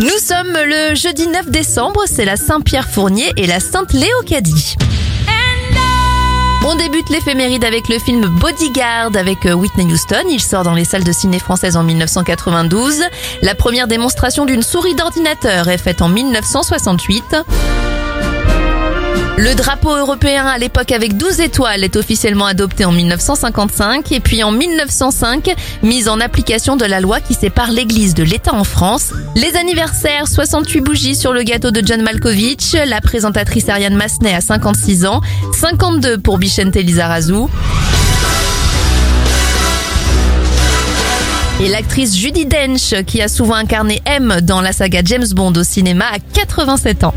Nous sommes le jeudi 9 décembre, c'est la Saint-Pierre Fournier et la Sainte Léocadie. On débute l'éphéméride avec le film Bodyguard avec euh, Whitney Houston. Il sort dans les salles de ciné françaises en 1992. La première démonstration d'une souris d'ordinateur est faite en 1968. Le drapeau européen à l'époque avec 12 étoiles est officiellement adopté en 1955 et puis en 1905, mise en application de la loi qui sépare l'église de l'État en France. Les anniversaires, 68 bougies sur le gâteau de John Malkovich, la présentatrice Ariane Massenet à 56 ans, 52 pour Bichente Lizarazu. Et l'actrice Judy Dench, qui a souvent incarné M dans la saga James Bond au cinéma, a 87 ans.